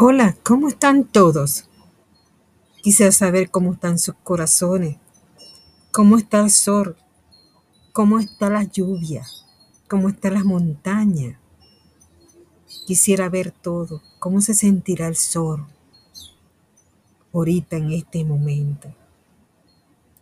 Hola, ¿cómo están todos? Quisiera saber cómo están sus corazones, cómo está el sol, cómo está la lluvia, cómo están las montañas. Quisiera ver todo, cómo se sentirá el sol ahorita en este momento.